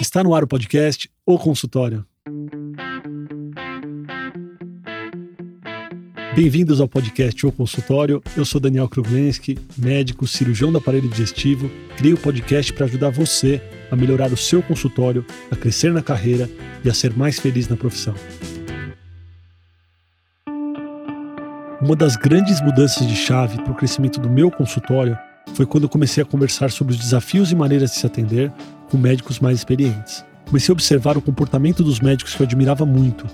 Está no ar o podcast O Consultório. Bem-vindos ao podcast O Consultório. Eu sou Daniel Kruglenski, médico, cirurgião do aparelho digestivo. Criei o podcast para ajudar você a melhorar o seu consultório, a crescer na carreira e a ser mais feliz na profissão. Uma das grandes mudanças de chave para o crescimento do meu consultório foi quando eu comecei a conversar sobre os desafios e maneiras de se atender com médicos mais experientes. Comecei a observar o comportamento dos médicos que eu admirava muito,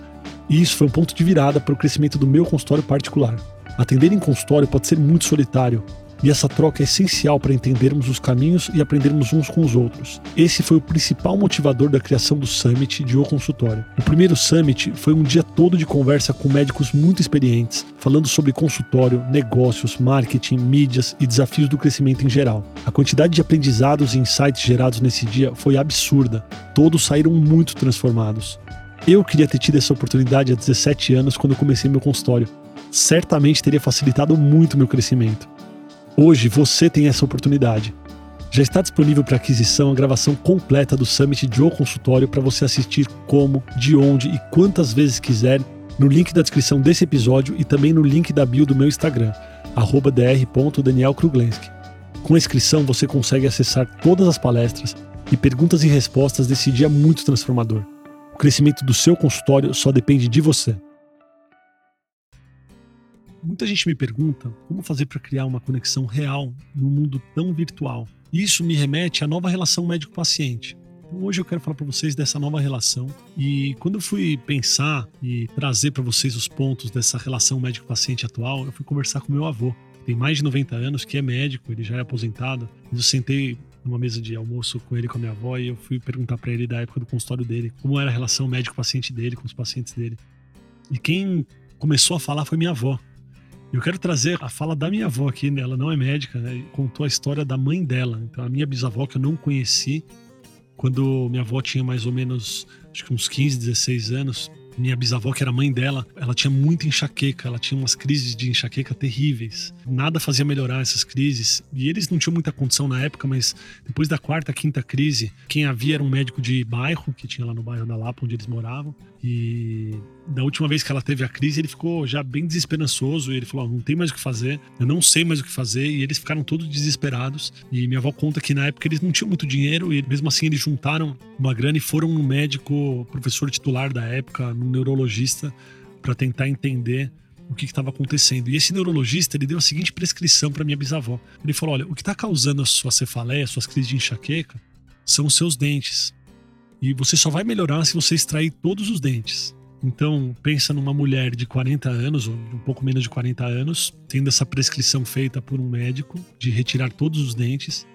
e isso foi um ponto de virada para o crescimento do meu consultório particular. Atender em consultório pode ser muito solitário, e essa troca é essencial para entendermos os caminhos e aprendermos uns com os outros. Esse foi o principal motivador da criação do Summit de O Consultório. O primeiro Summit foi um dia todo de conversa com médicos muito experientes, falando sobre consultório, negócios, marketing, mídias e desafios do crescimento em geral. A quantidade de aprendizados e insights gerados nesse dia foi absurda. Todos saíram muito transformados. Eu queria ter tido essa oportunidade há 17 anos quando comecei meu consultório. Certamente teria facilitado muito meu crescimento. Hoje você tem essa oportunidade. Já está disponível para aquisição a gravação completa do Summit de O Consultório para você assistir como, de onde e quantas vezes quiser no link da descrição desse episódio e também no link da bio do meu Instagram, dr.danielkruglenski. Com a inscrição você consegue acessar todas as palestras e perguntas e respostas desse dia muito transformador. O crescimento do seu consultório só depende de você. Muita gente me pergunta como fazer para criar uma conexão real num mundo tão virtual. Isso me remete à nova relação médico-paciente. Então, hoje eu quero falar para vocês dessa nova relação e quando eu fui pensar e trazer para vocês os pontos dessa relação médico-paciente atual, eu fui conversar com meu avô, que tem mais de 90 anos, que é médico, ele já é aposentado. Eu sentei numa mesa de almoço com ele com a minha avó e eu fui perguntar para ele da época do consultório dele, como era a relação médico-paciente dele com os pacientes dele. E quem começou a falar foi minha avó. Eu quero trazer a fala da minha avó aqui, né? ela não é médica, né? contou a história da mãe dela. Então, a minha bisavó, que eu não conheci, quando minha avó tinha mais ou menos, acho que uns 15, 16 anos, minha bisavó, que era mãe dela, ela tinha muita enxaqueca, ela tinha umas crises de enxaqueca terríveis. Nada fazia melhorar essas crises. E eles não tinham muita condição na época, mas depois da quarta, quinta crise, quem havia era um médico de bairro, que tinha lá no bairro da Lapa, onde eles moravam. E da última vez que ela teve a crise, ele ficou já bem desesperançoso. Ele falou: não tem mais o que fazer, eu não sei mais o que fazer. E eles ficaram todos desesperados. E minha avó conta que na época eles não tinham muito dinheiro, e mesmo assim eles juntaram uma grana e foram no médico, professor titular da época, num neurologista, para tentar entender o que estava acontecendo. E esse neurologista ele deu a seguinte prescrição para minha bisavó. Ele falou: olha, o que está causando a sua cefaleia, suas crises de enxaqueca, são os seus dentes. E você só vai melhorar se você extrair todos os dentes. Então, pensa numa mulher de 40 anos, ou um pouco menos de 40 anos, tendo essa prescrição feita por um médico de retirar todos os dentes.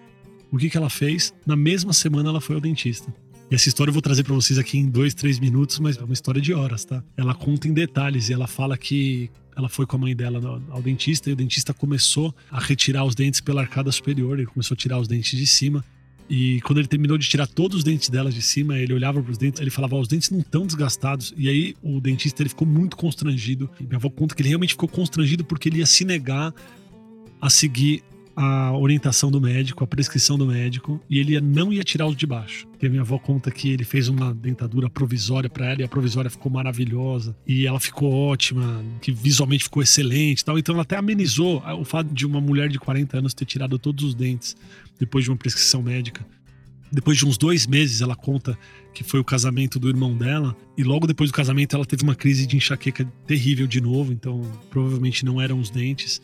O que, que ela fez? Na mesma semana ela foi ao dentista. E essa história eu vou trazer para vocês aqui em dois, três minutos, mas é uma história de horas, tá? Ela conta em detalhes e ela fala que ela foi com a mãe dela ao dentista e o dentista começou a retirar os dentes pela arcada superior, ele começou a tirar os dentes de cima. E quando ele terminou de tirar todos os dentes dela de cima, ele olhava para os dentes, ele falava: os dentes não estão desgastados. E aí o dentista ele ficou muito constrangido. E minha avó conta que ele realmente ficou constrangido porque ele ia se negar a seguir a orientação do médico, a prescrição do médico, e ele não ia tirar os de baixo. Porque a minha avó conta que ele fez uma dentadura provisória para ela e a provisória ficou maravilhosa e ela ficou ótima, que visualmente ficou excelente, tal. Então ela até amenizou o fato de uma mulher de 40 anos ter tirado todos os dentes depois de uma prescrição médica. Depois de uns dois meses, ela conta que foi o casamento do irmão dela, e logo depois do casamento ela teve uma crise de enxaqueca terrível de novo, então provavelmente não eram os dentes.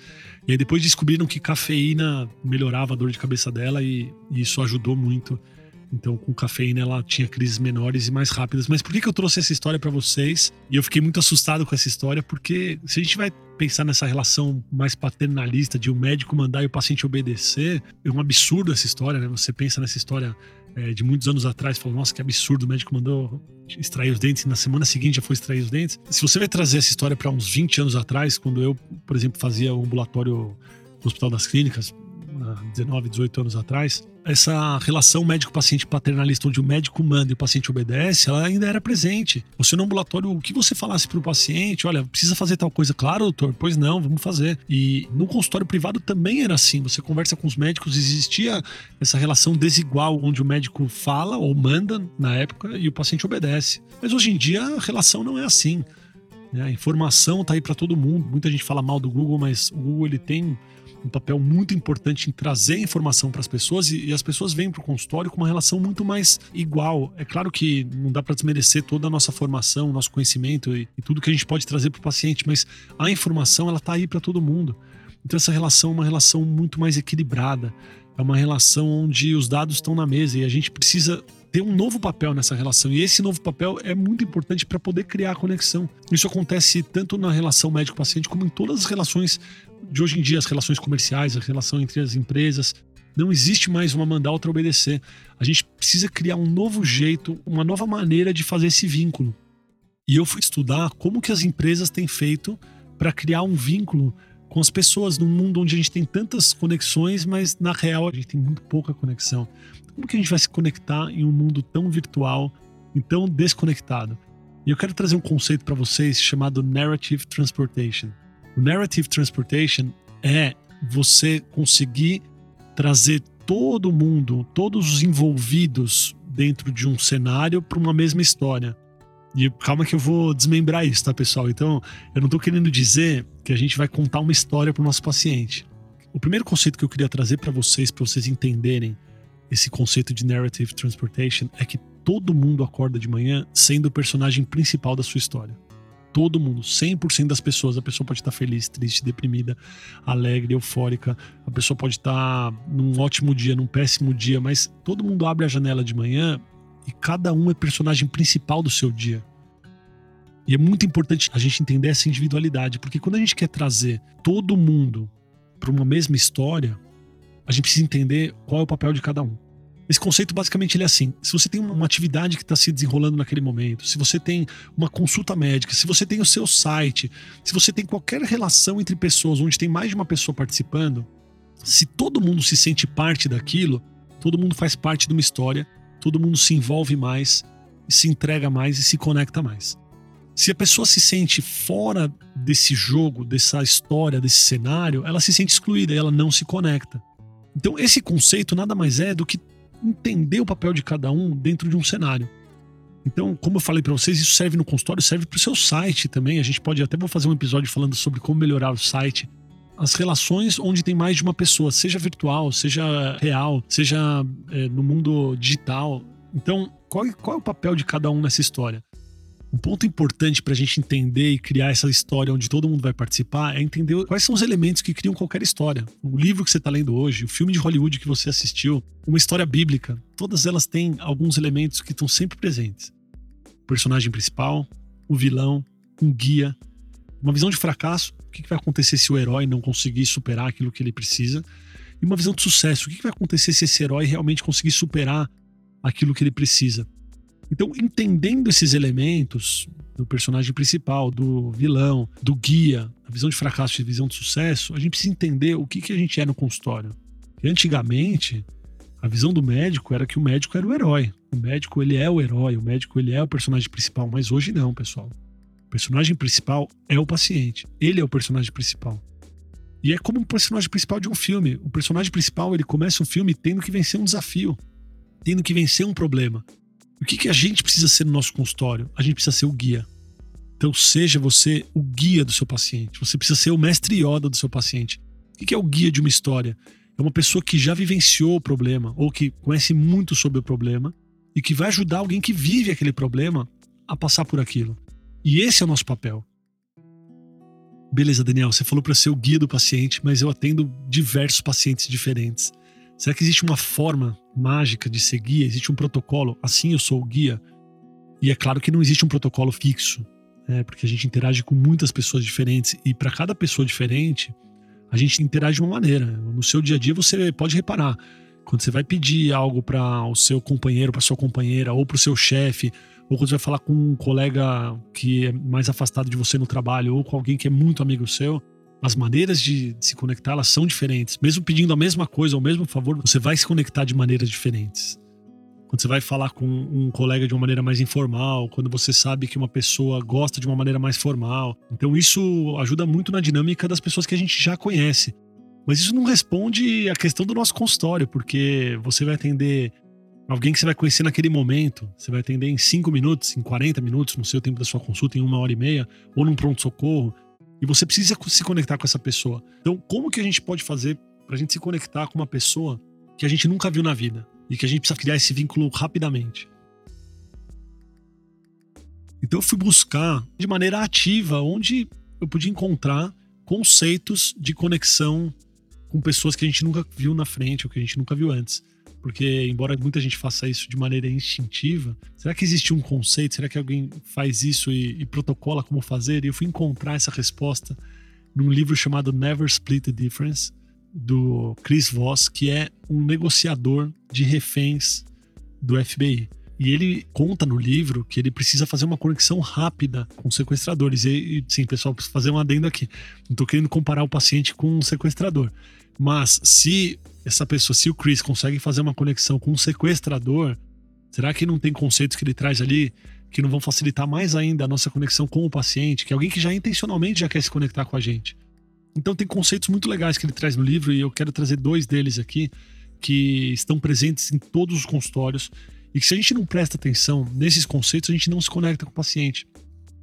E aí depois descobriram que cafeína melhorava a dor de cabeça dela, e, e isso ajudou muito então, com cafeína, ela tinha crises menores e mais rápidas. Mas por que, que eu trouxe essa história para vocês? E eu fiquei muito assustado com essa história, porque se a gente vai pensar nessa relação mais paternalista de o um médico mandar e o paciente obedecer, é um absurdo essa história, né? Você pensa nessa história é, de muitos anos atrás, fala, nossa, que absurdo, o médico mandou extrair os dentes e na semana seguinte já foi extrair os dentes. Se você vai trazer essa história para uns 20 anos atrás, quando eu, por exemplo, fazia o um ambulatório no Hospital das Clínicas, 19, 18 anos atrás, essa relação médico-paciente paternalista, onde o médico manda e o paciente obedece, ela ainda era presente. Você no ambulatório, o que você falasse para o paciente, olha, precisa fazer tal coisa, claro, doutor, pois não, vamos fazer. E no consultório privado também era assim. Você conversa com os médicos, existia essa relação desigual, onde o médico fala ou manda na época e o paciente obedece. Mas hoje em dia a relação não é assim. Né? A informação está aí para todo mundo. Muita gente fala mal do Google, mas o Google ele tem um papel muito importante em trazer informação para as pessoas e, e, as pessoas vêm para o consultório com uma relação muito mais igual. É claro que não dá para desmerecer toda a nossa formação, nosso conhecimento e, e tudo que a gente pode trazer para o paciente, mas a informação ela está aí para todo mundo. Então essa relação é uma relação muito mais equilibrada, é uma relação onde os dados estão na mesa e a gente precisa ter um novo papel nessa relação. E esse novo papel é muito importante para poder criar a conexão. Isso acontece tanto na relação médico-paciente como em todas as relações de hoje em dia, as relações comerciais, a relação entre as empresas. Não existe mais uma mandar outra obedecer. A gente precisa criar um novo jeito, uma nova maneira de fazer esse vínculo. E eu fui estudar como que as empresas têm feito para criar um vínculo com as pessoas num mundo onde a gente tem tantas conexões, mas na real a gente tem muito pouca conexão. Como que a gente vai se conectar em um mundo tão virtual e tão desconectado? E eu quero trazer um conceito para vocês chamado Narrative Transportation. O Narrative Transportation é você conseguir trazer todo mundo, todos os envolvidos dentro de um cenário para uma mesma história. E calma que eu vou desmembrar isso, tá, pessoal? Então, eu não estou querendo dizer que a gente vai contar uma história para o nosso paciente. O primeiro conceito que eu queria trazer para vocês, para vocês entenderem esse conceito de narrative transportation, é que todo mundo acorda de manhã sendo o personagem principal da sua história todo mundo, 100% das pessoas. A pessoa pode estar feliz, triste, deprimida, alegre, eufórica. A pessoa pode estar num ótimo dia, num péssimo dia, mas todo mundo abre a janela de manhã e cada um é personagem principal do seu dia. E é muito importante a gente entender essa individualidade, porque quando a gente quer trazer todo mundo para uma mesma história, a gente precisa entender qual é o papel de cada um. Esse conceito basicamente ele é assim: se você tem uma atividade que está se desenrolando naquele momento, se você tem uma consulta médica, se você tem o seu site, se você tem qualquer relação entre pessoas onde tem mais de uma pessoa participando, se todo mundo se sente parte daquilo, todo mundo faz parte de uma história, todo mundo se envolve mais, se entrega mais e se conecta mais. Se a pessoa se sente fora desse jogo, dessa história, desse cenário, ela se sente excluída e ela não se conecta. Então, esse conceito nada mais é do que entender o papel de cada um dentro de um cenário. Então, como eu falei para vocês, isso serve no consultório, serve para o seu site também. A gente pode até vou fazer um episódio falando sobre como melhorar o site. As relações onde tem mais de uma pessoa, seja virtual, seja real, seja é, no mundo digital. Então, qual, qual é o papel de cada um nessa história? Um ponto importante para a gente entender e criar essa história onde todo mundo vai participar é entender quais são os elementos que criam qualquer história. O livro que você está lendo hoje, o filme de Hollywood que você assistiu, uma história bíblica, todas elas têm alguns elementos que estão sempre presentes. O personagem principal, o vilão, um guia, uma visão de fracasso, o que vai acontecer se o herói não conseguir superar aquilo que ele precisa, e uma visão de sucesso, o que vai acontecer se esse herói realmente conseguir superar aquilo que ele precisa. Então, entendendo esses elementos do personagem principal, do vilão, do guia, a visão de fracasso e visão de sucesso, a gente precisa entender o que, que a gente é no consultório. E antigamente, a visão do médico era que o médico era o herói. O médico, ele é o herói, o médico, ele é o personagem principal. Mas hoje não, pessoal. O personagem principal é o paciente. Ele é o personagem principal. E é como o personagem principal de um filme. O personagem principal, ele começa um filme tendo que vencer um desafio, tendo que vencer um problema. O que, que a gente precisa ser no nosso consultório? A gente precisa ser o guia. Então, seja você o guia do seu paciente. Você precisa ser o mestre Yoda do seu paciente. O que é o guia de uma história? É uma pessoa que já vivenciou o problema ou que conhece muito sobre o problema e que vai ajudar alguém que vive aquele problema a passar por aquilo. E esse é o nosso papel. Beleza, Daniel, você falou para ser o guia do paciente, mas eu atendo diversos pacientes diferentes. Será que existe uma forma mágica de ser guia? Existe um protocolo? Assim eu sou o guia? E é claro que não existe um protocolo fixo, né? porque a gente interage com muitas pessoas diferentes e para cada pessoa diferente, a gente interage de uma maneira. No seu dia a dia você pode reparar. Quando você vai pedir algo para o seu companheiro, para sua companheira, ou para o seu chefe, ou quando você vai falar com um colega que é mais afastado de você no trabalho, ou com alguém que é muito amigo seu, as maneiras de, se conectar elas são diferentes. Mesmo pedindo a mesma coisa, o mesmo favor, você vai se conectar de maneiras diferentes. Quando você vai falar com um colega de uma maneira mais informal, quando você sabe que uma pessoa gosta de uma maneira mais formal. Então isso ajuda muito na dinâmica das pessoas que a gente já conhece. Mas isso não responde à questão do nosso consultório, porque você vai atender alguém que você vai conhecer naquele momento. Você vai atender em 5 minutos, em 40 minutos, no seu tempo da sua consulta, em uma hora e meia, ou num pronto-socorro. E você precisa se conectar com essa pessoa. Então, como que a gente pode fazer para a gente se conectar com uma pessoa que a gente nunca viu na vida e que a gente precisa criar esse vínculo rapidamente? Então, eu fui buscar de maneira ativa onde eu podia encontrar conceitos de conexão com pessoas que a gente nunca viu na frente ou que a gente nunca viu antes. Porque, embora muita gente faça isso de maneira instintiva, será que existe um conceito? Será que alguém faz isso e, e protocola como fazer? E eu fui encontrar essa resposta num livro chamado Never Split the Difference, do Chris Voss, que é um negociador de reféns do FBI. E ele conta no livro que ele precisa fazer uma conexão rápida com sequestradores. E, sim, pessoal, preciso fazer um adendo aqui. Não estou querendo comparar o paciente com um sequestrador. Mas se essa pessoa, se o Chris consegue fazer uma conexão com um sequestrador, será que não tem conceitos que ele traz ali que não vão facilitar mais ainda a nossa conexão com o paciente, que é alguém que já intencionalmente já quer se conectar com a gente? Então tem conceitos muito legais que ele traz no livro e eu quero trazer dois deles aqui que estão presentes em todos os consultórios e que se a gente não presta atenção nesses conceitos, a gente não se conecta com o paciente.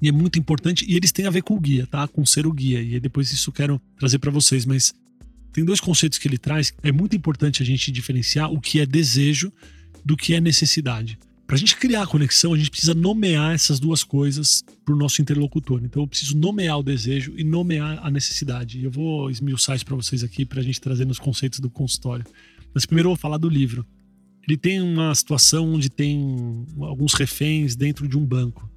E é muito importante, e eles têm a ver com o guia, tá? Com ser o guia. E depois isso eu quero trazer para vocês, mas tem dois conceitos que ele traz. É muito importante a gente diferenciar o que é desejo do que é necessidade. Para a gente criar a conexão, a gente precisa nomear essas duas coisas para o nosso interlocutor. Então, eu preciso nomear o desejo e nomear a necessidade. E eu vou esmiuçar isso para vocês aqui, para a gente trazer nos conceitos do consultório. Mas primeiro eu vou falar do livro. Ele tem uma situação onde tem alguns reféns dentro de um banco.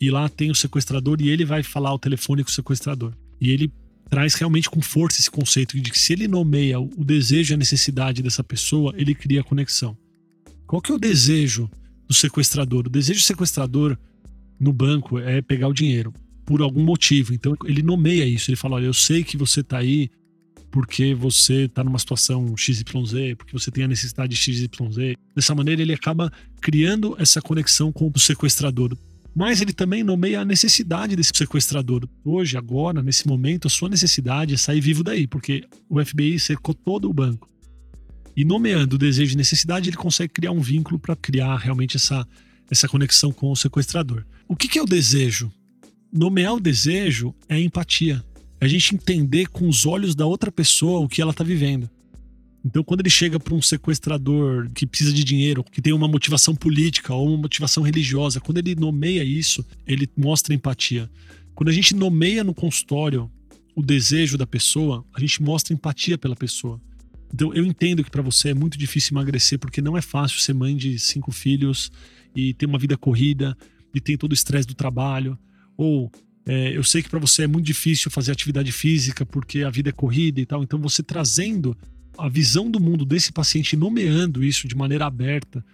E lá tem o sequestrador e ele vai falar ao telefone com o sequestrador. E ele traz realmente com força esse conceito de que se ele nomeia o desejo e a necessidade dessa pessoa, ele cria conexão. Qual que é o desejo do sequestrador? O desejo do sequestrador no banco é pegar o dinheiro por algum motivo. Então ele nomeia isso. Ele fala: Olha, eu sei que você está aí porque você está numa situação XYZ, porque você tem a necessidade de XYZ. Dessa maneira, ele acaba criando essa conexão com o sequestrador mas ele também nomeia a necessidade desse sequestrador. Hoje, agora, nesse momento, a sua necessidade é sair vivo daí, porque o FBI cercou todo o banco. E nomeando o desejo e necessidade, ele consegue criar um vínculo para criar realmente essa, essa conexão com o sequestrador. O que, que é o desejo? Nomear o desejo é empatia. É a gente entender com os olhos da outra pessoa o que ela está vivendo. Então, quando ele chega para um sequestrador que precisa de dinheiro, que tem uma motivação política ou uma motivação religiosa, quando ele nomeia isso, ele mostra empatia. Quando a gente nomeia no consultório o desejo da pessoa, a gente mostra empatia pela pessoa. Então, eu entendo que para você é muito difícil emagrecer, porque não é fácil ser mãe de cinco filhos e ter uma vida corrida e tem todo o estresse do trabalho. Ou é, eu sei que para você é muito difícil fazer atividade física porque a vida é corrida e tal. Então, você trazendo a visão do mundo desse paciente, nomeando isso de maneira aberta,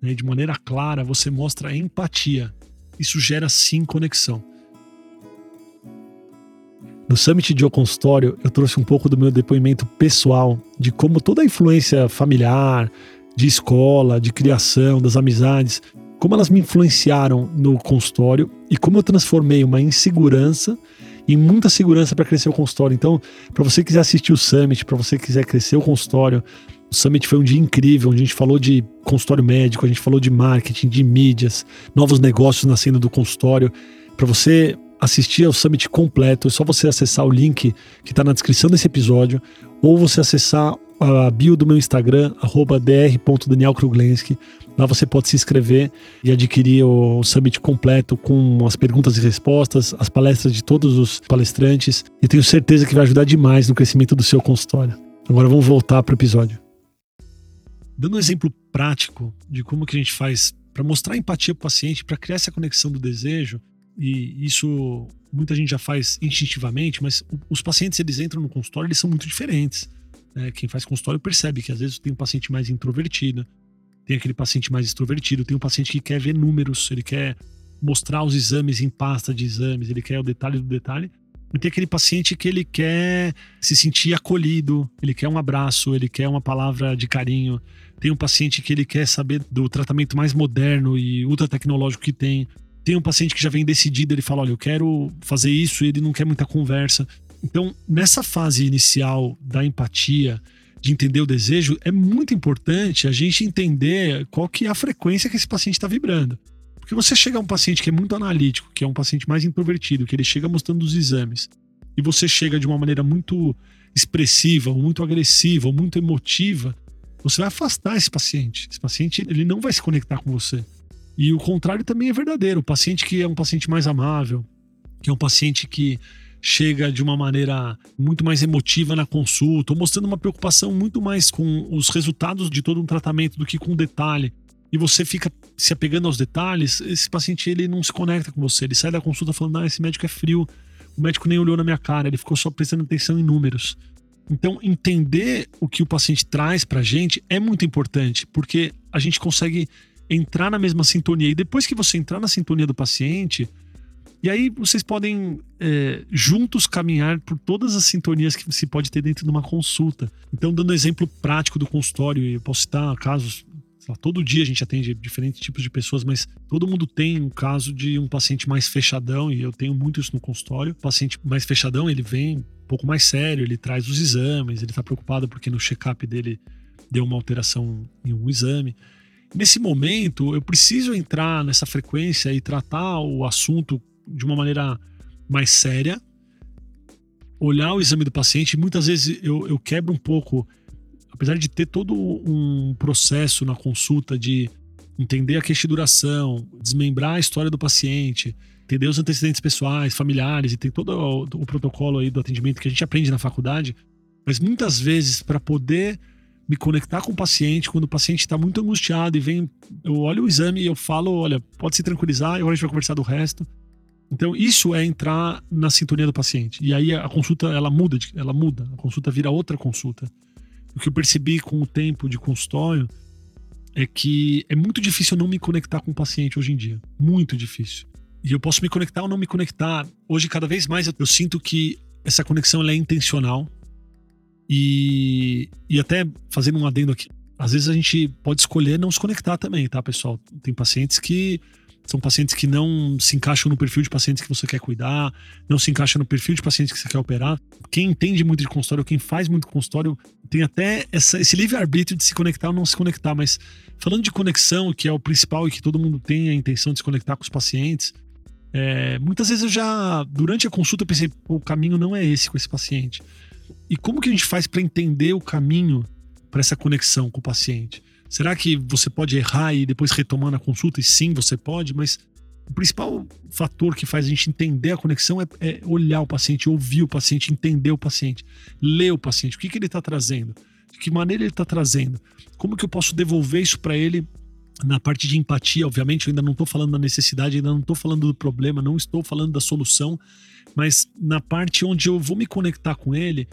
né, de maneira clara, você mostra empatia. Isso gera sim conexão. No Summit de O Consultório, eu trouxe um pouco do meu depoimento pessoal de como toda a influência familiar, de escola, de criação, das amizades, como elas me influenciaram no consultório e como eu transformei uma insegurança e muita segurança para crescer o consultório. Então, para você que quiser assistir o Summit, para você que quiser crescer o consultório, o Summit foi um dia incrível, onde a gente falou de consultório médico, a gente falou de marketing, de mídias, novos negócios nascendo do consultório. Para você assistir ao Summit completo, é só você acessar o link que está na descrição desse episódio, ou você acessar a bio do meu Instagram, dr.danielkruglenski. Lá você pode se inscrever e adquirir o Summit completo com as perguntas e respostas, as palestras de todos os palestrantes. E tenho certeza que vai ajudar demais no crescimento do seu consultório. Agora vamos voltar para o episódio. Dando um exemplo prático de como que a gente faz para mostrar empatia para o paciente, para criar essa conexão do desejo, e isso muita gente já faz instintivamente, mas os pacientes eles entram no consultório, eles são muito diferentes. Né? Quem faz consultório percebe que às vezes tem um paciente mais introvertido, tem aquele paciente mais extrovertido, tem um paciente que quer ver números, ele quer mostrar os exames em pasta de exames, ele quer o detalhe do detalhe. E tem aquele paciente que ele quer se sentir acolhido, ele quer um abraço, ele quer uma palavra de carinho. Tem um paciente que ele quer saber do tratamento mais moderno e ultra tecnológico que tem. Tem um paciente que já vem decidido, ele fala: Olha, eu quero fazer isso e ele não quer muita conversa. Então, nessa fase inicial da empatia, de entender o desejo, é muito importante a gente entender qual que é a frequência que esse paciente está vibrando. Porque você chega a um paciente que é muito analítico, que é um paciente mais introvertido, que ele chega mostrando os exames, e você chega de uma maneira muito expressiva, ou muito agressiva, ou muito emotiva, você vai afastar esse paciente. Esse paciente ele não vai se conectar com você. E o contrário também é verdadeiro. O paciente que é um paciente mais amável, que é um paciente que chega de uma maneira muito mais emotiva na consulta, mostrando uma preocupação muito mais com os resultados de todo um tratamento do que com o detalhe e você fica se apegando aos detalhes, esse paciente ele não se conecta com você. Ele sai da consulta falando: ah, esse médico é frio, o médico nem olhou na minha cara, ele ficou só prestando atenção em números. Então, entender o que o paciente traz pra gente é muito importante, porque a gente consegue entrar na mesma sintonia. E depois que você entrar na sintonia do paciente, e aí vocês podem é, juntos caminhar por todas as sintonias que se pode ter dentro de uma consulta. Então, dando exemplo prático do consultório, eu posso citar casos todo dia a gente atende diferentes tipos de pessoas, mas todo mundo tem um caso de um paciente mais fechadão, e eu tenho muito isso no consultório. O paciente mais fechadão, ele vem um pouco mais sério, ele traz os exames, ele está preocupado porque no check-up dele deu uma alteração em um exame. Nesse momento, eu preciso entrar nessa frequência e tratar o assunto de uma maneira mais séria, olhar o exame do paciente. Muitas vezes eu, eu quebro um pouco apesar de ter todo um processo na consulta de entender a queixa duração, desmembrar a história do paciente, entender os antecedentes pessoais, familiares e tem todo o, o protocolo aí do atendimento que a gente aprende na faculdade, mas muitas vezes para poder me conectar com o paciente, quando o paciente está muito angustiado e vem, eu olho o exame e eu falo, olha, pode se tranquilizar, agora a gente vai conversar do resto. Então isso é entrar na sintonia do paciente. E aí a consulta ela muda, ela muda, a consulta vira outra consulta o que eu percebi com o tempo de consultório é que é muito difícil eu não me conectar com o paciente hoje em dia. Muito difícil. E eu posso me conectar ou não me conectar. Hoje, cada vez mais, eu sinto que essa conexão é intencional. E, e até fazendo um adendo aqui, às vezes a gente pode escolher não se conectar também, tá, pessoal? Tem pacientes que são pacientes que não se encaixam no perfil de pacientes que você quer cuidar, não se encaixam no perfil de pacientes que você quer operar. Quem entende muito de consultório, quem faz muito consultório, tem até essa, esse livre-arbítrio de se conectar ou não se conectar. Mas falando de conexão, que é o principal e que todo mundo tem a intenção de se conectar com os pacientes, é, muitas vezes eu já, durante a consulta, pensei, o caminho não é esse com esse paciente. E como que a gente faz para entender o caminho para essa conexão com o paciente? Será que você pode errar e depois retomar na consulta? E sim, você pode, mas o principal fator que faz a gente entender a conexão é, é olhar o paciente, ouvir o paciente, entender o paciente, ler o paciente, o que, que ele está trazendo, de que maneira ele está trazendo, como que eu posso devolver isso para ele na parte de empatia, obviamente, eu ainda não estou falando da necessidade, ainda não estou falando do problema, não estou falando da solução, mas na parte onde eu vou me conectar com ele,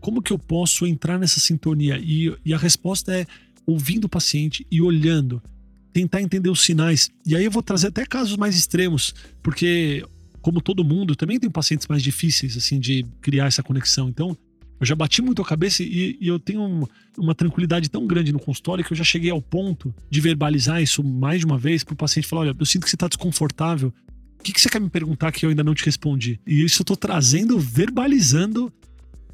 como que eu posso entrar nessa sintonia? E, e a resposta é ouvindo o paciente e olhando, tentar entender os sinais. E aí eu vou trazer até casos mais extremos, porque como todo mundo, também tem pacientes mais difíceis assim de criar essa conexão. Então, eu já bati muito a cabeça e, e eu tenho um, uma tranquilidade tão grande no consultório que eu já cheguei ao ponto de verbalizar isso mais de uma vez para o paciente falar: olha, eu sinto que você está desconfortável. O que, que você quer me perguntar que eu ainda não te respondi? E isso eu estou trazendo, verbalizando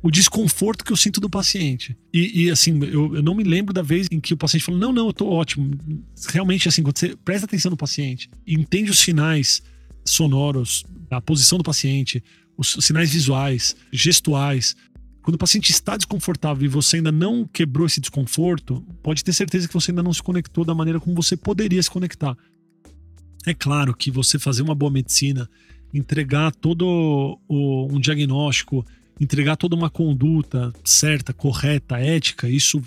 o desconforto que eu sinto do paciente. E, e assim, eu, eu, não me lembro da vez em que o paciente falou: não, não, eu tô ótimo. Realmente, assim, quando você presta atenção no paciente, entende os sinais sonoros, a posição do paciente, os sinais visuais, gestuais. Quando o paciente está desconfortável e você ainda não quebrou esse desconforto, pode ter certeza que você ainda não se conectou da maneira como você poderia se conectar. É claro que você fazer uma boa medicina, entregar todo o, um diagnóstico entregar toda uma conduta certa, correta, ética, isso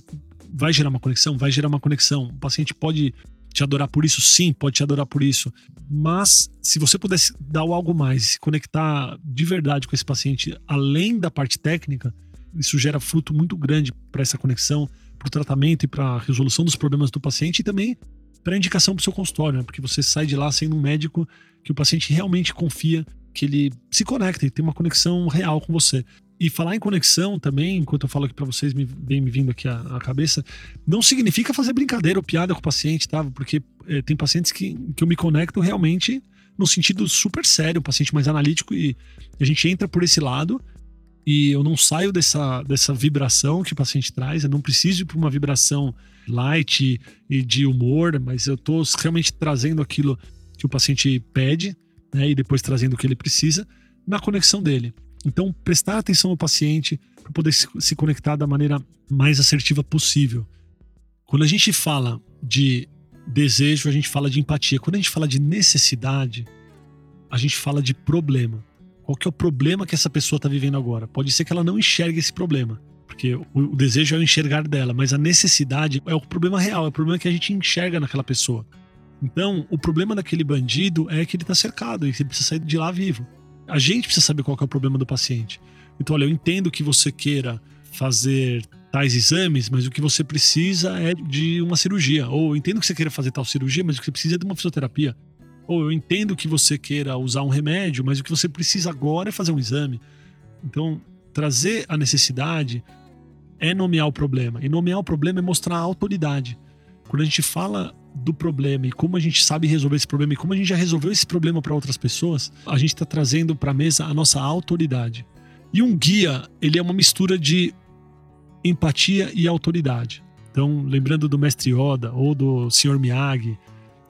vai gerar uma conexão? Vai gerar uma conexão. O paciente pode te adorar por isso? Sim, pode te adorar por isso. Mas se você pudesse dar algo mais, se conectar de verdade com esse paciente, além da parte técnica, isso gera fruto muito grande para essa conexão, para o tratamento e para a resolução dos problemas do paciente e também para indicação para o seu consultório, né? porque você sai de lá sendo um médico que o paciente realmente confia que ele se conecta e tem uma conexão real com você. E falar em conexão também, enquanto eu falo aqui para vocês, me vem me vindo aqui a, cabeça, não significa fazer brincadeira ou piada com o paciente, tá? Porque é, tem pacientes que, que eu me conecto realmente no sentido super sério, um paciente mais analítico, e a gente entra por esse lado e eu não saio dessa, dessa vibração que o paciente traz, eu não preciso ir para uma vibração light e de humor, mas eu estou realmente trazendo aquilo que o paciente pede, né? E depois trazendo o que ele precisa na conexão dele. Então, prestar atenção ao paciente para poder se conectar da maneira mais assertiva possível. Quando a gente fala de desejo, a gente fala de empatia. Quando a gente fala de necessidade, a gente fala de problema. Qual que é o problema que essa pessoa está vivendo agora? Pode ser que ela não enxergue esse problema, porque o, o desejo é o enxergar dela, mas a necessidade é o problema real, é o problema que a gente enxerga naquela pessoa. Então, o problema daquele bandido é que ele está cercado e ele precisa sair de lá vivo a gente precisa saber qual é o problema do paciente. Então, olha, eu entendo que você queira fazer tais exames, mas o que você precisa é de uma cirurgia. Ou entendo que você queira fazer tal cirurgia, mas o que você precisa é de uma fisioterapia. Ou eu entendo que você queira usar um remédio, mas o que você precisa agora é fazer um exame. Então, trazer a necessidade é nomear o problema. E nomear o problema é mostrar a autoridade. Quando a gente fala do problema e como a gente sabe resolver esse problema e como a gente já resolveu esse problema para outras pessoas, a gente está trazendo para a mesa a nossa autoridade. E um guia, ele é uma mistura de empatia e autoridade. Então, lembrando do mestre Yoda ou do Sr. Miyagi,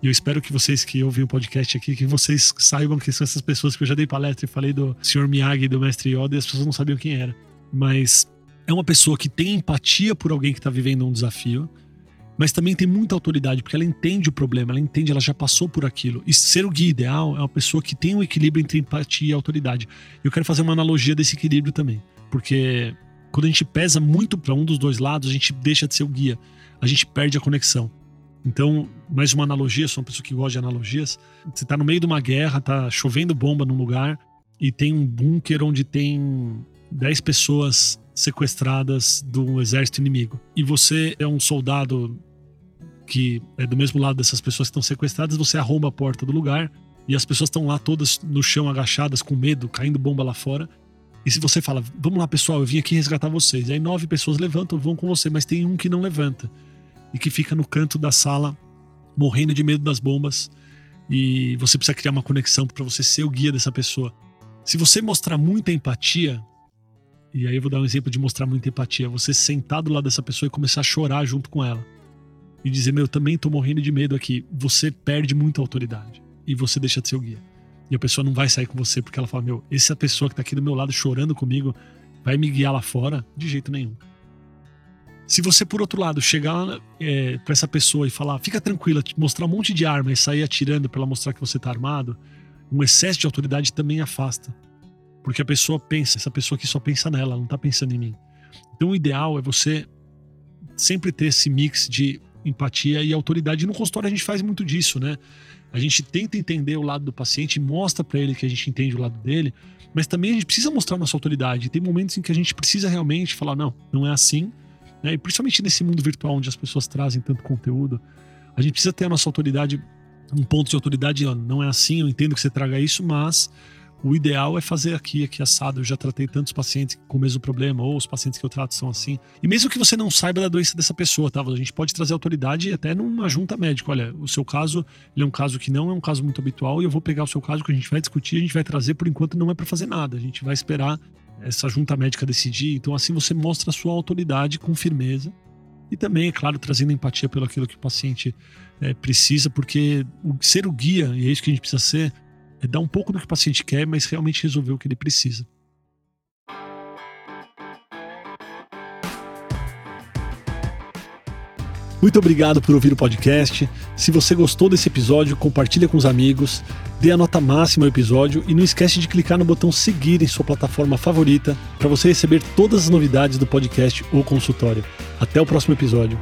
e eu espero que vocês que ouvem o podcast aqui, que vocês saibam que são essas pessoas que eu já dei palestra e falei do Sr. Miyagi e do mestre Yoda e as pessoas não sabiam quem era. Mas é uma pessoa que tem empatia por alguém que está vivendo um desafio, mas também tem muita autoridade, porque ela entende o problema, ela entende, ela já passou por aquilo. E ser o guia ideal é uma pessoa que tem um equilíbrio entre empatia e autoridade. Eu quero fazer uma analogia desse equilíbrio também, porque quando a gente pesa muito para um dos dois lados, a gente deixa de ser o guia, a gente perde a conexão. Então, mais uma analogia, sou uma pessoa que gosta de analogias. Você está no meio de uma guerra, tá chovendo bomba num lugar e tem um bunker onde tem 10 pessoas sequestradas do exército inimigo. E você é um soldado que é do mesmo lado dessas pessoas que estão sequestradas, você arromba a porta do lugar e as pessoas estão lá todas no chão agachadas com medo, caindo bomba lá fora. E se você fala, vamos lá pessoal, eu vim aqui resgatar vocês. E aí nove pessoas levantam, vão com você, mas tem um que não levanta e que fica no canto da sala morrendo de medo das bombas. E você precisa criar uma conexão para você ser o guia dessa pessoa. Se você mostrar muita empatia, e aí eu vou dar um exemplo de mostrar muita empatia, você sentar do lado dessa pessoa e começar a chorar junto com ela e dizer, meu, também tô morrendo de medo aqui, você perde muita autoridade e você deixa de ser o guia. E a pessoa não vai sair com você porque ela fala, meu, essa pessoa que tá aqui do meu lado chorando comigo vai me guiar lá fora? De jeito nenhum. Se você, por outro lado, chegar é, para essa pessoa e falar, fica tranquila, mostrar um monte de arma e sair atirando para ela mostrar que você tá armado, um excesso de autoridade também afasta. Porque a pessoa pensa, essa pessoa aqui só pensa nela, ela não tá pensando em mim. Então o ideal é você sempre ter esse mix de empatia e autoridade. E no consultório a gente faz muito disso, né? A gente tenta entender o lado do paciente, mostra para ele que a gente entende o lado dele, mas também a gente precisa mostrar nossa autoridade. Tem momentos em que a gente precisa realmente falar, não, não é assim. Né? E principalmente nesse mundo virtual onde as pessoas trazem tanto conteúdo, a gente precisa ter a nossa autoridade, um ponto de autoridade, não é assim, eu entendo que você traga isso, mas o ideal é fazer aqui, aqui assado. Eu já tratei tantos pacientes com o mesmo problema, ou os pacientes que eu trato são assim. E mesmo que você não saiba da doença dessa pessoa, tá? A gente pode trazer autoridade até numa junta médica. Olha, o seu caso, ele é um caso que não é um caso muito habitual, e eu vou pegar o seu caso que a gente vai discutir, a gente vai trazer, por enquanto não é para fazer nada. A gente vai esperar essa junta médica decidir. Então, assim você mostra a sua autoridade com firmeza. E também, é claro, trazendo empatia pelo aquilo que o paciente é, precisa, porque ser o guia, e é isso que a gente precisa ser, é dar um pouco do que o paciente quer, mas realmente resolver o que ele precisa. Muito obrigado por ouvir o podcast. Se você gostou desse episódio, compartilha com os amigos, dê a nota máxima ao episódio e não esquece de clicar no botão seguir em sua plataforma favorita para você receber todas as novidades do podcast ou consultório. Até o próximo episódio.